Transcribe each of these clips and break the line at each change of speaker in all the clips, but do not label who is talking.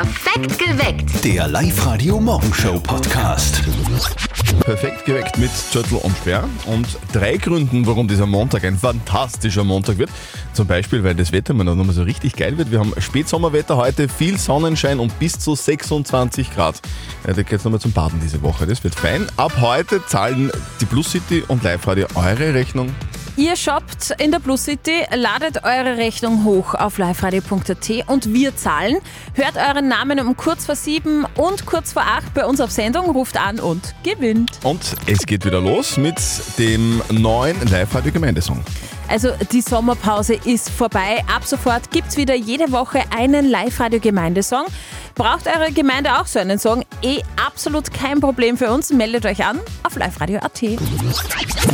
Perfekt geweckt.
Der Live-Radio-Morgenshow-Podcast.
Perfekt geweckt mit Zürtel und Sperr und drei Gründen, warum dieser Montag ein fantastischer Montag wird. Zum Beispiel, weil das Wetter mal noch mal so richtig geil wird. Wir haben Spätsommerwetter heute, viel Sonnenschein und bis zu 26 Grad. Ja, da geht's nochmal zum Baden diese Woche. Das wird fein. Ab heute zahlen die Plus City und Live Radio eure Rechnung
Ihr shoppt in der Plus City, ladet eure Rechnung hoch auf liveradio.at und wir zahlen. Hört euren Namen um kurz vor sieben und kurz vor acht bei uns auf Sendung, ruft an und gewinnt.
Und es geht wieder los mit dem neuen Live-Radio-Gemeindesong.
Also die Sommerpause ist vorbei. Ab sofort gibt es wieder jede Woche einen Live-Radio-Gemeindesong. Braucht eure Gemeinde auch so einen Song? Eh absolut kein Problem für uns. Meldet euch an auf liveradio.at.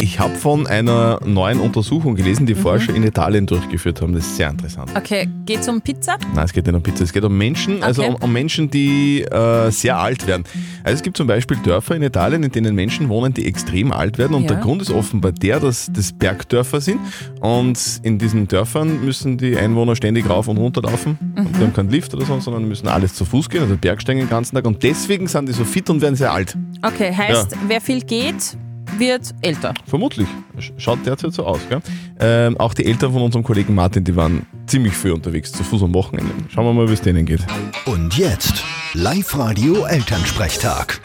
Ich habe von einer neuen Untersuchung gelesen, die Forscher in Italien durchgeführt haben. Das ist sehr interessant.
Okay, geht's um Pizza?
Nein, es geht nicht um Pizza, es geht um Menschen, also
Okay.
um, um Menschen, die äh, sehr alt werden. Also es gibt zum Beispiel Dörfer in Italien, in denen Menschen wohnen, die extrem alt werden und
Ja.
der Grund ist offenbar der, dass das Bergdörfer sind und in diesen Dörfern müssen die Einwohner ständig rauf und runter laufen und die haben keinen Lift oder so, sondern müssen alles zu Fuß gehen, also Bergsteigen den ganzen Tag und deswegen sind die so fit und werden sehr alt.
Okay, heißt, wer viel geht, wird älter.
Vermutlich. Sch- Schaut derzeit so aus. Gell? Ähm, auch die Eltern von unserem Kollegen Martin, die waren ziemlich viel unterwegs, zu Fuß am Wochenende. Schauen wir mal, wie es denen geht.
Und jetzt Live-Radio Elternsprechtag.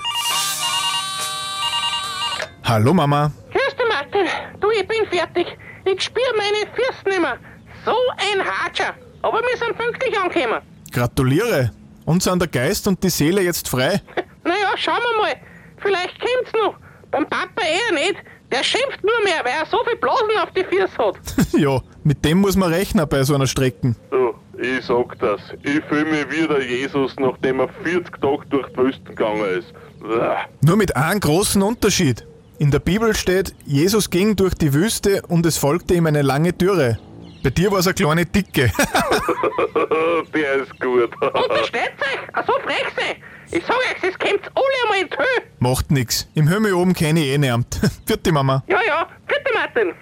Hallo Mama.
Grüß dich, Martin. Du, ich bin fertig. Ich spür meine Füße nicht mehr. So ein Hatscher. Aber wir sind pünktlich angekommen.
Gratuliere. Uns sind der Geist und die Seele jetzt frei.
Naja, schauen wir mal. Vielleicht kommt's noch. Beim Papa eher nicht. Der schimpft nur mehr, weil er so viel Blasen auf die Füße hat.
ja, mit dem muss man rechnen bei so einer Strecke.
Du, ich sag das. Ich fühle mich wie der Jesus, nachdem er 40 Tage durch die Wüste gegangen ist.
Nur mit einem großen Unterschied. In der Bibel steht, Jesus ging durch die Wüste und es folgte ihm eine lange Dürre. Bei dir war es eine kleine Dicke.
Der ist gut.
Untersteht euch? Ach so frech. Ich sag euch, es kommt alle einmal in die Höhe.
Macht nix. Im Himmel oben kenne ich eh niemand. Vierte Mama.
Ja, ja. Bitte, Martin.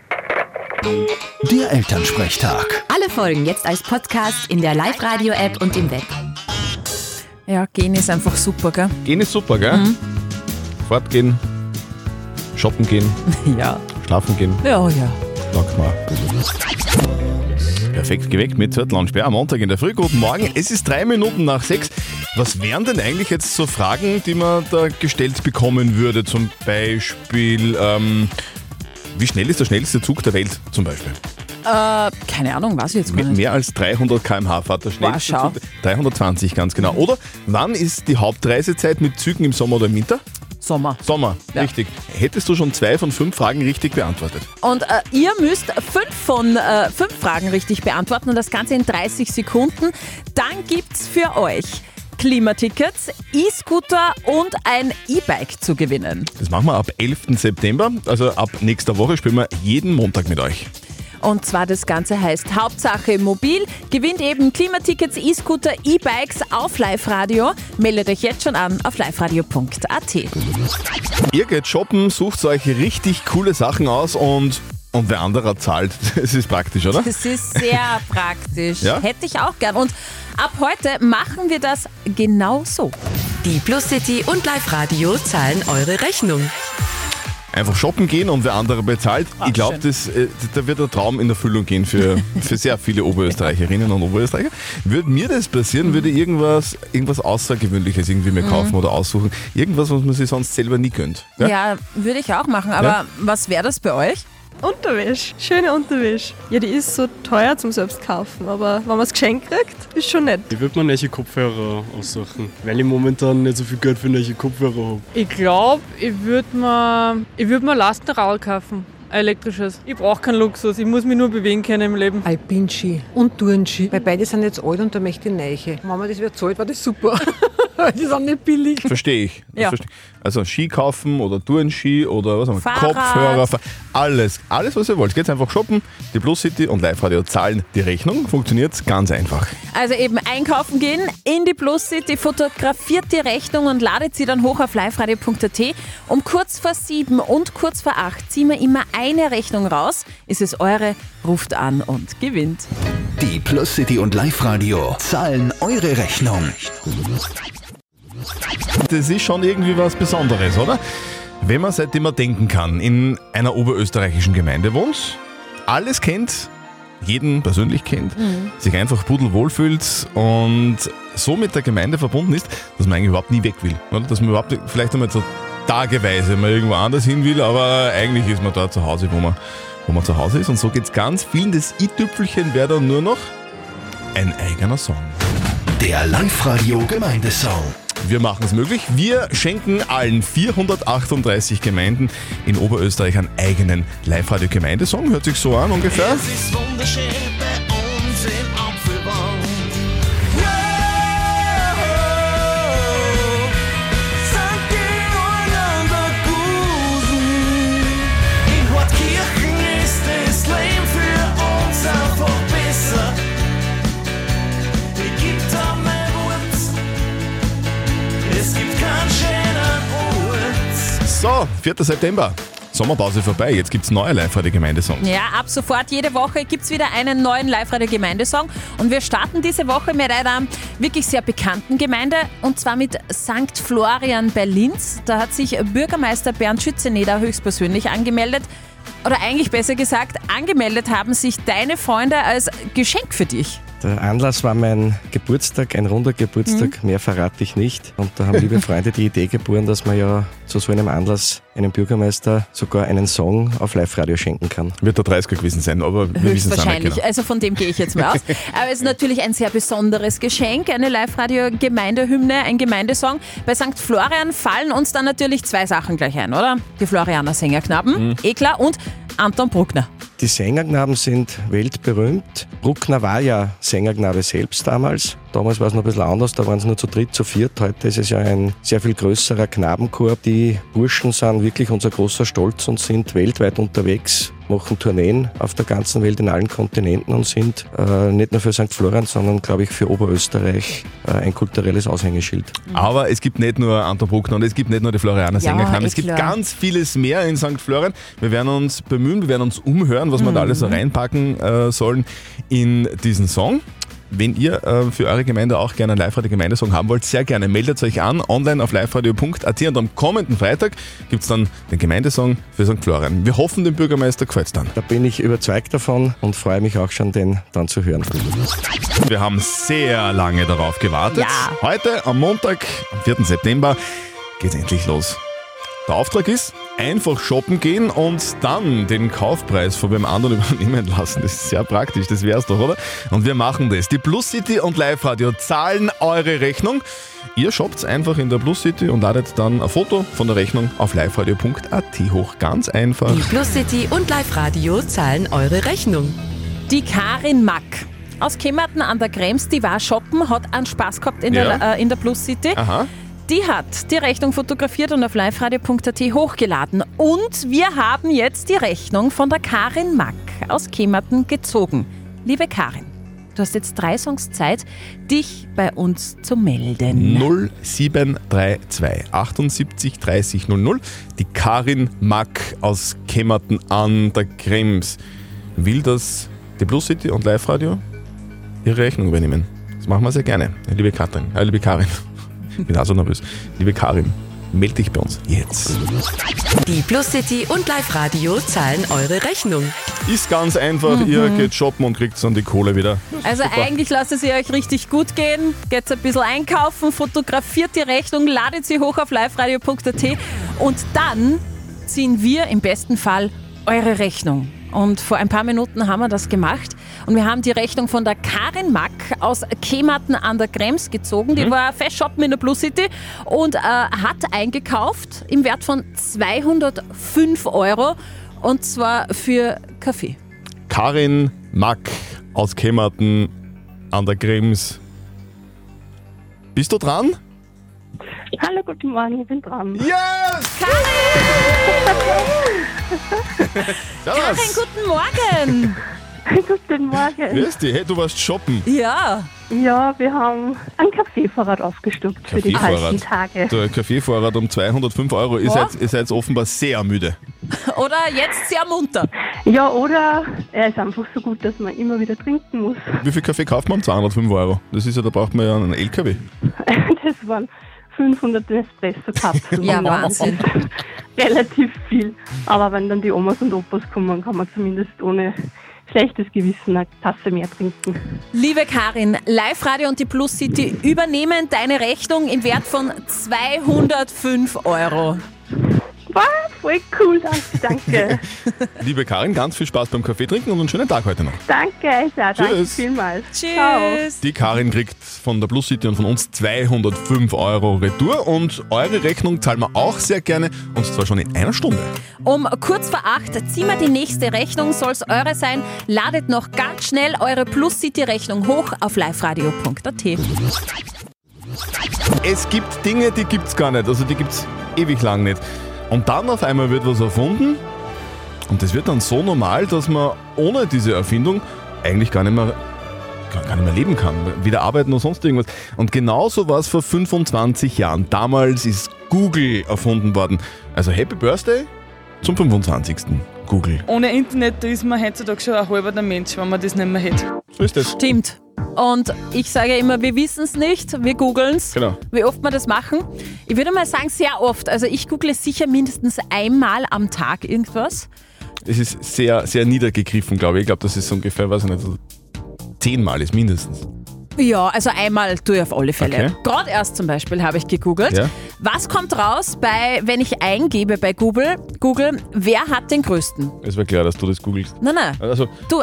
Der Elternsprechtag.
Alle Folgen jetzt als Podcast in der Live-Radio-App und im Web.
Ja, gehen ist einfach super, gell?
Gehen ist super, gell? Fortgehen, shoppen gehen,
Ja.
schlafen gehen,
Ja, ja.
sagt mal. Perfekt geweckt mit Zettel und Sperr am Montag in der Früh. Guten Morgen, es ist drei Minuten nach sechs. Was wären denn eigentlich jetzt so Fragen, die man da gestellt bekommen würde? Zum Beispiel, ähm, wie schnell ist der schnellste Zug der Welt zum Beispiel?
Äh, keine Ahnung, weiß ich jetzt gar
Mit
nicht.
mehr als 300 km/h fährt der schnellste
schau.
Zug. 320 ganz genau. Oder wann ist die Hauptreisezeit mit Zügen im Sommer oder im Winter?
Sommer.
Sommer,
Ja.
richtig. Hättest du schon zwei von fünf Fragen richtig beantwortet?
Und äh, ihr müsst fünf von äh, fünf Fragen richtig beantworten und das Ganze in 30 Sekunden. Dann gibt's für euch Klimatickets, E-Scooter und ein E-Bike zu gewinnen.
Das machen wir ab 11. September, also ab nächster Woche spielen wir jeden Montag mit euch.
Und zwar das Ganze heißt Hauptsache Mobil. Gewinnt eben Klimatickets, E-Scooter, E-Bikes auf Live-Radio. Meldet euch jetzt schon an auf liveradio.at.
Ihr geht shoppen, sucht euch richtig coole Sachen aus und, und wer anderer zahlt. Das ist praktisch, oder?
Das ist sehr praktisch.
Ja?
Hätte ich auch gern. Und ab heute machen wir das genau so.
Die Plus City und Live Radio zahlen eure Rechnung.
Einfach shoppen gehen und wer andere bezahlt. ich glaube, äh, da wird der Traum in Erfüllung gehen für, für sehr viele Oberösterreicherinnen und Oberösterreicher. Würde mir das passieren, würde ich irgendwas, irgendwas Außergewöhnliches irgendwie mir kaufen oder aussuchen. Irgendwas, was man sich sonst selber nie gönnt. Ja?
Ja, würde ich auch machen. Aber
Ja?
was wäre das bei euch?
Unterwäsche, schöne Unterwäsche. Ja, die ist so teuer zum selbst kaufen, aber wenn man es geschenkt kriegt, ist schon nett.
Ich würde mir neue Kopfhörer aussuchen, weil ich momentan nicht so viel Geld für neue Kopfhörer habe.
Ich glaube, ich würde mir, ich würd mir Lastenrad kaufen. Ein elektrisches. Ich brauche keinen Luxus, ich muss mich nur bewegen können im Leben.
Alpinski und Turnski. Weil beide sind jetzt alt und da möchte ich neiche. Mama, das wird zahlt, war das super.
Die sind nicht billig.
Verstehe ich.
Ja.
versteh. Also Ski kaufen oder Tourenski oder was haben wir?
Fahrrad.
Kopfhörer, alles, alles was ihr wollt. Geht einfach shoppen, die Plus City und Live Radio zahlen die Rechnung. Funktioniert ganz einfach.
Also eben einkaufen gehen, in die Plus City, fotografiert die Rechnung und ladet sie dann hoch auf liveradio.at. Um kurz vor sieben und kurz vor acht ziehen wir immer eine Rechnung raus. Ist es eure, ruft an und gewinnt.
Die Plus City und Live Radio zahlen eure Rechnung.
Das ist schon irgendwie was Besonderes, oder? Wenn man seitdem man denken kann, in einer oberösterreichischen Gemeinde wohnt, alles kennt, jeden persönlich kennt, sich einfach pudelwohl fühlt und so mit der Gemeinde verbunden ist, dass man eigentlich überhaupt nie weg will. Oder? Dass man überhaupt vielleicht einmal so tageweise mal irgendwo anders hin will, aber eigentlich ist man da zu Hause, wo man, wo man zu Hause ist. Und so geht es ganz vielen. Das i-Tüpfelchen wäre dann nur noch ein eigener Song.
Der Live Radio Gemeindesong.
Wir machen es möglich. Wir schenken allen 438 Gemeinden in Oberösterreich einen eigenen Live-Radio-Gemeindesong. Hört sich so an ungefähr.
ist wunderschön
4. September. Sommerpause vorbei. Jetzt gibt es neue Live-Radio-Gemeindesongs.
Ja, ab sofort jede Woche gibt es wieder einen neuen Live-Radio-Gemeindesong. Und wir starten diese Woche mit einer wirklich sehr bekannten Gemeinde und zwar mit St. Florian bei Linz. Da hat sich Bürgermeister Bernd Schützeneder höchstpersönlich angemeldet. Oder eigentlich besser gesagt, angemeldet haben sich deine Freunde als Geschenk für dich.
Der Anlass war mein Geburtstag, ein runder Geburtstag, mehr verrate ich nicht. Und da haben liebe Freunde die Idee geboren, dass man ja zu so einem Anlass einem Bürgermeister sogar einen Song auf Live-Radio schenken kann.
Wird der 30er gewesen sein, aber wir wissen es
Höchstwahrscheinlich.
genau.
Also von dem gehe ich jetzt mal aus. Aber es ist natürlich ein sehr besonderes Geschenk, eine Live-Radio-Gemeindehymne, ein Gemeindesong. Bei St. Florian fallen uns dann natürlich zwei Sachen gleich ein, oder? Die Florianer Sängerknaben,
Mhm.
eh klar, und Anton Bruckner.
Die Sängerknaben sind weltberühmt. Bruckner war ja Sängerknabe selbst damals. Damals war es noch ein bisschen anders, da waren es nur zu dritt, zu viert. Heute ist es ja ein sehr viel größerer Knabenchor. Die Burschen sind wirklich unser großer Stolz und sind weltweit unterwegs, machen Tourneen auf der ganzen Welt in allen Kontinenten und sind äh, nicht nur für St. Florian, sondern glaube ich für Oberösterreich äh, ein kulturelles Aushängeschild.
Aber es gibt nicht nur Anton Bruckner und es gibt nicht nur die Florianer
Ja,
Sängerknaben.
eh
es gibt
klar.
ganz vieles mehr in St. Florian. Wir werden uns bemühen, wir werden uns umhören, was wir da
Mhm.
alles so reinpacken äh, sollen in diesen Song. Wenn ihr äh, für eure Gemeinde auch gerne einen Live-Radio-Gemeindesong haben wollt, sehr gerne meldet euch an, online auf liveradio.at und am kommenden Freitag gibt es dann den Gemeindesong für St. Florian. Wir hoffen, dem Bürgermeister gefällt es dann.
Da bin ich überzeugt davon und freue mich auch schon, den dann zu hören.
Wir haben sehr lange darauf gewartet.
Ja.
Heute am Montag, am 4. September, geht es endlich los. Der Auftrag ist, einfach shoppen gehen und dann den Kaufpreis von wem anderen übernehmen lassen. Das ist sehr praktisch, das wär's doch, oder? Und wir machen das. Die Plus City und Live Radio zahlen eure Rechnung. Ihr shoppt einfach in der Plus City und ladet dann ein Foto von der Rechnung auf liveradio.at hoch. Ganz einfach.
Die Plus City und Live Radio zahlen eure Rechnung.
Die Karin Mack aus Kemmerten an der Krems, die war shoppen, hat einen Spaß gehabt in,
Ja.
der, äh, in der Plus City.
Aha.
Die hat die Rechnung fotografiert und auf liveradio.at hochgeladen. Und wir haben jetzt die Rechnung von der Karin Mack aus Kemmerten gezogen. Liebe Karin, du hast jetzt drei Songs Zeit, dich bei uns zu melden.
0732 78 30 00. Die Karin Mack aus Kemmerten an der Krems will, dass die Plus City und Live Radio ihre Rechnung übernehmen. Das machen wir sehr gerne. Liebe Katrin, äh, liebe Karin, ich bin auch so nervös. Liebe Karin, melde dich bei uns jetzt.
Die Plus City und Live Radio zahlen eure Rechnung.
Ist ganz einfach,
Mhm.
ihr geht shoppen und kriegt dann die Kohle wieder.
Also
Super.
eigentlich lasst es ihr euch richtig gut gehen. Geht ein bisschen einkaufen, fotografiert die Rechnung, ladet sie hoch auf liveradio.at und dann ziehen wir im besten Fall eure Rechnung. Und vor ein paar Minuten haben wir das gemacht und wir haben die Rechnung von der Karin Mack aus Kematen an der Krems gezogen. Die
Mhm.
war fest shoppen in der Plus City und äh, hat eingekauft im Wert von 205 Euro und zwar für Kaffee.
Karin Mack aus Kemmerten an der Krems. Bist du dran?
Hallo, guten Morgen, ich bin dran.
Yes!
Karin, guten Morgen!
guten Morgen.
Grüß dich, hey, du warst shoppen.
Ja.
Ja, wir haben ein Kaffeevorrat aufgestockt für die kalten Tage.
Der Kaffeevorrat um 205 Euro. Ihr, seid, ihr seid offenbar sehr müde.
Oder jetzt sehr munter.
Ja, oder er ist einfach so gut, dass man immer wieder trinken muss.
Wie viel Kaffee kauft man? 205 Euro. Das ist ja, da braucht man ja einen LKW.
Das waren 500 Espresso-Kapseln.
Ja. Wahnsinn.
Relativ viel. Aber wenn dann die Omas und Opas kommen, kann man zumindest ohne schlechtes Gewissen eine Tasse mehr trinken.
Liebe Karin, Live Radio und die Plus City übernehmen deine Rechnung im Wert von 205 Euro.
Wow, voll cool, danke, danke.
Liebe Karin, ganz viel Spaß beim Kaffee trinken und einen schönen Tag heute noch.
danke, Isa, danke
Tschüss.
vielmals.
Tschüss.
Die Karin kriegt von der Plus City und von uns 205 Euro Retour und eure Rechnung zahlen wir auch sehr gerne und zwar schon in einer Stunde.
Um kurz vor acht ziehen wir die nächste Rechnung, soll es eure sein. Ladet noch ganz schnell eure Plus City Rechnung hoch auf liveradio.at.
Es gibt Dinge, die gibt's gar nicht, also die gibt's ewig lang nicht. Und dann auf einmal wird was erfunden und das wird dann so normal, dass man ohne diese Erfindung eigentlich gar nicht mehr, gar nicht mehr leben kann. Weder arbeiten noch sonst irgendwas. Und genauso war es vor 25 Jahren. Damals ist Google erfunden worden. Also Happy Birthday zum 25. Google.
Ohne Internet da ist man heutzutage schon ein halber der Mensch, wenn man das nicht mehr hätte.
So ist das.
Stimmt. Und ich sage immer, wir wissen es nicht, wir googeln es.
Genau.
Wie oft wir das machen? Ich würde mal sagen, sehr oft. Also ich google sicher mindestens einmal am Tag irgendwas.
Es ist sehr, sehr niedergegriffen, glaube ich. Ich glaube, das ist ungefähr, weiß ich nicht, zehnmal ist mindestens.
Ja, also einmal tue ich auf alle Fälle.
Okay.
Gerade erst zum Beispiel habe ich gegoogelt.
Ja.
Was kommt raus, bei, wenn ich eingebe bei Google, Google, wer hat den größten?
Es war klar, dass du das googelst.
Nein, nein.
Also,
Du,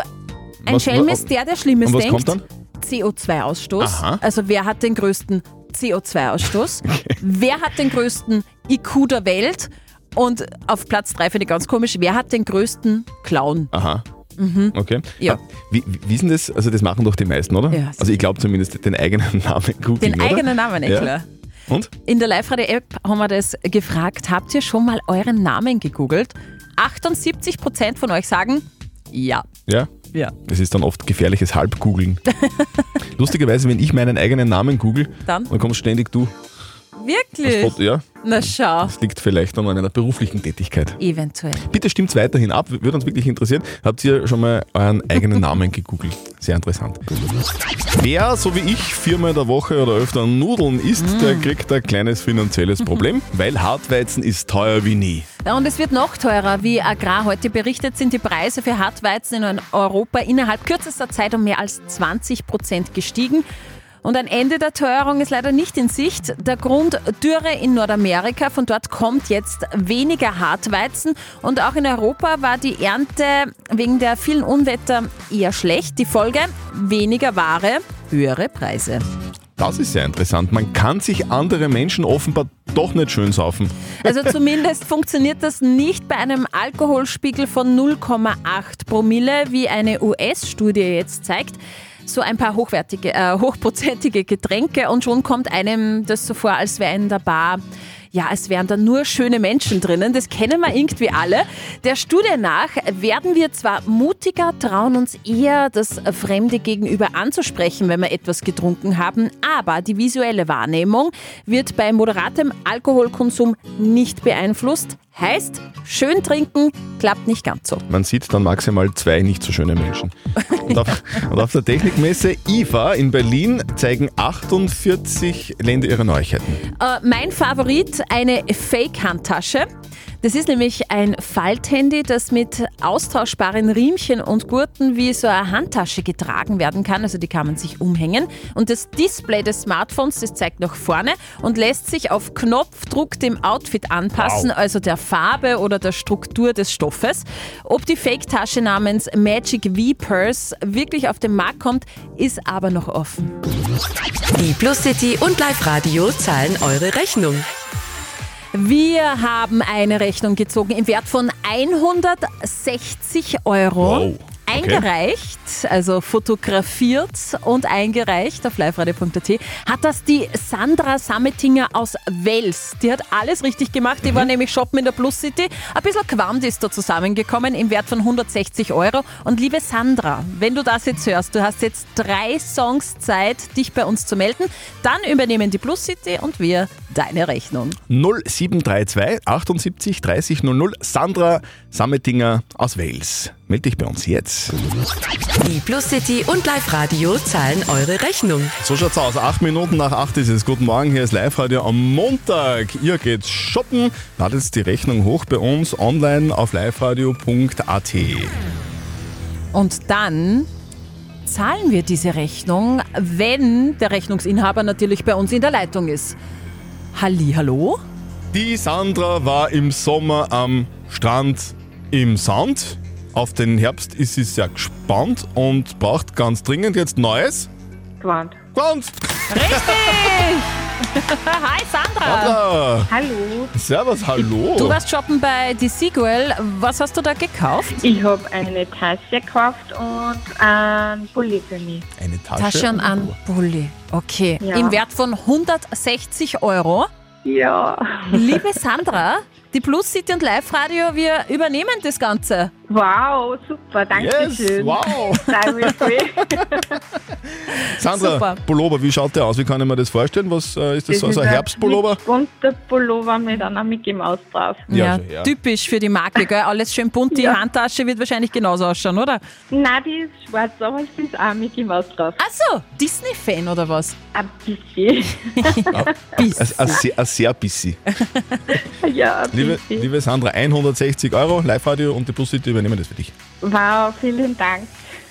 ein
Was-
Schelm ist der, der Schlimmes
und was
denkt.
kommt dann?
CO2-Ausstoß.
Aha.
Also wer hat den größten CO2-Ausstoß? Wer hat den größten IQ der Welt? Und auf Platz 3 finde ich ganz komisch, wer hat den größten Clown?
aha.
Mhm.
Okay.
Ja.
Ah, Wie, wie wie ist denn das? Also, das machen doch die meisten, oder?
Ja,
also, ich glaube zumindest den eigenen Namen googeln.
Den
oder?
eigenen Namen, eh
Ja.
klar.
Und?
In der Live-Radio-App haben wir das gefragt. Habt ihr schon mal euren Namen gegoogelt? 78% von euch sagen ja.
Ja?
Ja.
Das ist dann oft gefährliches Halbgoogeln. Lustigerweise, wenn ich meinen eigenen Namen google,
Dann?
dann kommt ständig du.
Wirklich?
Das ja,
Na schau.
das liegt vielleicht an einer beruflichen Tätigkeit.
Eventuell.
Bitte stimmt's weiterhin ab, würde uns wirklich interessieren. Habt ihr schon mal euren eigenen Namen gegoogelt? Sehr interessant. Wer, so wie ich, viermal in der Woche oder öfter Nudeln isst, der kriegt ein kleines finanzielles Problem, weil Hartweizen ist teuer wie nie.
Ja, und es wird noch teurer. Wie Agrar heute berichtet, sind die Preise für Hartweizen in Europa innerhalb kürzester Zeit um mehr als 20 Prozent gestiegen. Und ein Ende der Teuerung ist leider nicht in Sicht. Der Grund Dürre in Nordamerika. Von dort kommt jetzt weniger Hartweizen. Und auch in Europa war die Ernte wegen der vielen Unwetter eher schlecht. Die Folge weniger Ware, höhere Preise.
Das ist sehr interessant. Man kann sich andere Menschen offenbar doch nicht schön saufen.
Also zumindest funktioniert das nicht bei einem Alkoholspiegel von 0,8 Promille, wie eine US-Studie jetzt zeigt. So ein paar hochwertige, äh, hochprozentige Getränke und schon kommt einem das so vor, als wäre in der Bar ja, es wären da nur schöne Menschen drinnen. Das kennen wir irgendwie alle. Der Studie nach werden wir zwar mutiger, trauen uns eher, das Fremde gegenüber anzusprechen, wenn wir etwas getrunken haben, aber die visuelle Wahrnehmung wird bei moderatem Alkoholkonsum nicht beeinflusst. Heißt, schön trinken klappt nicht ganz so.
Man sieht dann maximal zwei nicht so schöne Menschen. Und auf, und auf der Technikmesse IFA in Berlin zeigen 48 Länder ihre Neuigkeiten.
Äh, mein Favorit, eine Fake-Handtasche. Das ist nämlich ein Falthandy, das mit austauschbaren Riemchen und Gurten wie so eine Handtasche getragen werden kann. Also die kann man sich umhängen. Und das Display des Smartphones, das zeigt nach vorne und lässt sich auf Knopfdruck dem Outfit anpassen,
Wow.
also der Farbe oder der Struktur des Stoffes. Ob die Fake-Tasche namens Magic V-Purse wirklich auf den Markt kommt, ist aber noch offen.
Die Plus City und Live Radio zahlen eure Rechnung.
Wir haben eine Rechnung gezogen im Wert von 160 Euro.
Wow.
eingereicht, also fotografiert und eingereicht auf liveradio.at, hat das die Sandra Sammetinger aus Wels. Die hat alles richtig gemacht. Die war nämlich shoppen in der Plus City. Ein bisschen Quamt ist da zusammengekommen im Wert von 160 Euro. Und liebe Sandra, wenn du das jetzt hörst, du hast jetzt drei Songs Zeit, dich bei uns zu melden. Dann übernehmen die Plus City und wir deine Rechnung.
0732 78 30 00 Sandra Sammetinger aus Wales. Meld dich bei uns jetzt.
Die Plus City und Live Radio zahlen eure Rechnung.
So schaut's aus. Acht Minuten nach acht ist es. Guten Morgen, hier ist Live-Radio am Montag. Ihr geht shoppen, ladet die Rechnung hoch bei uns online auf liveradio.at.
Und dann zahlen wir diese Rechnung, wenn der Rechnungsinhaber natürlich bei uns in der Leitung ist. Halli, hallo?
Die Sandra war im Sommer am Strand im Sand. Auf den Herbst ist sie sehr gespannt und braucht ganz dringend jetzt Neues.
Quant.
Quant!
Richtig! Hi Sandra!
Sandra!
Hallo.
Servus, hallo!
Du warst shoppen bei The Seagull. Was hast du da gekauft?
Ich habe eine Tasche gekauft und ein Pulli für mich.
Eine Tasche,
Tasche und ein Pulli. Okay.
Ja.
Im Wert von 160 Euro.
Ja.
Liebe Sandra, die Plus City und Live Radio, wir übernehmen das Ganze.
Wow, super, danke
Yes,
schön.
wow. Sandra,
Super.
Pullover, wie schaut der aus? Wie kann ich mir das vorstellen? Was äh, ist das, so, so ein Herbstpullover?
Ein bunter Pullover mit einer Mickey Maus drauf.
Ja, ja.
typisch für die Marke, gell? Alles schön bunt. Die
Ja.
Handtasche wird wahrscheinlich genauso ausschauen, oder?
Nein, die ist schwarz, aber es ist auch Mickey Maus drauf.
Achso, Disney-Fan oder was?
Ein bisschen.
Ein, ein, sehr, busy.
ja, ein
Liebe,
bisschen.
liebe Sandra, 160 Euro, Live-Radio und die City übernehmen das für dich.
Wow, vielen Dank.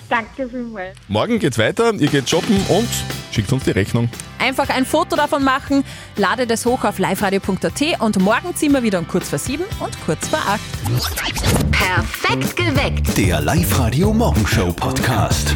Danke vielmals.
Morgen geht's weiter, ihr geht shoppen und schickt uns die Rechnung.
Einfach ein Foto davon machen, ladet es hoch auf liveradio.at und morgen ziehen wir wieder um kurz vor sieben und kurz vor acht.
Perfekt geweckt.
Der Live-Radio Morgenshow Podcast.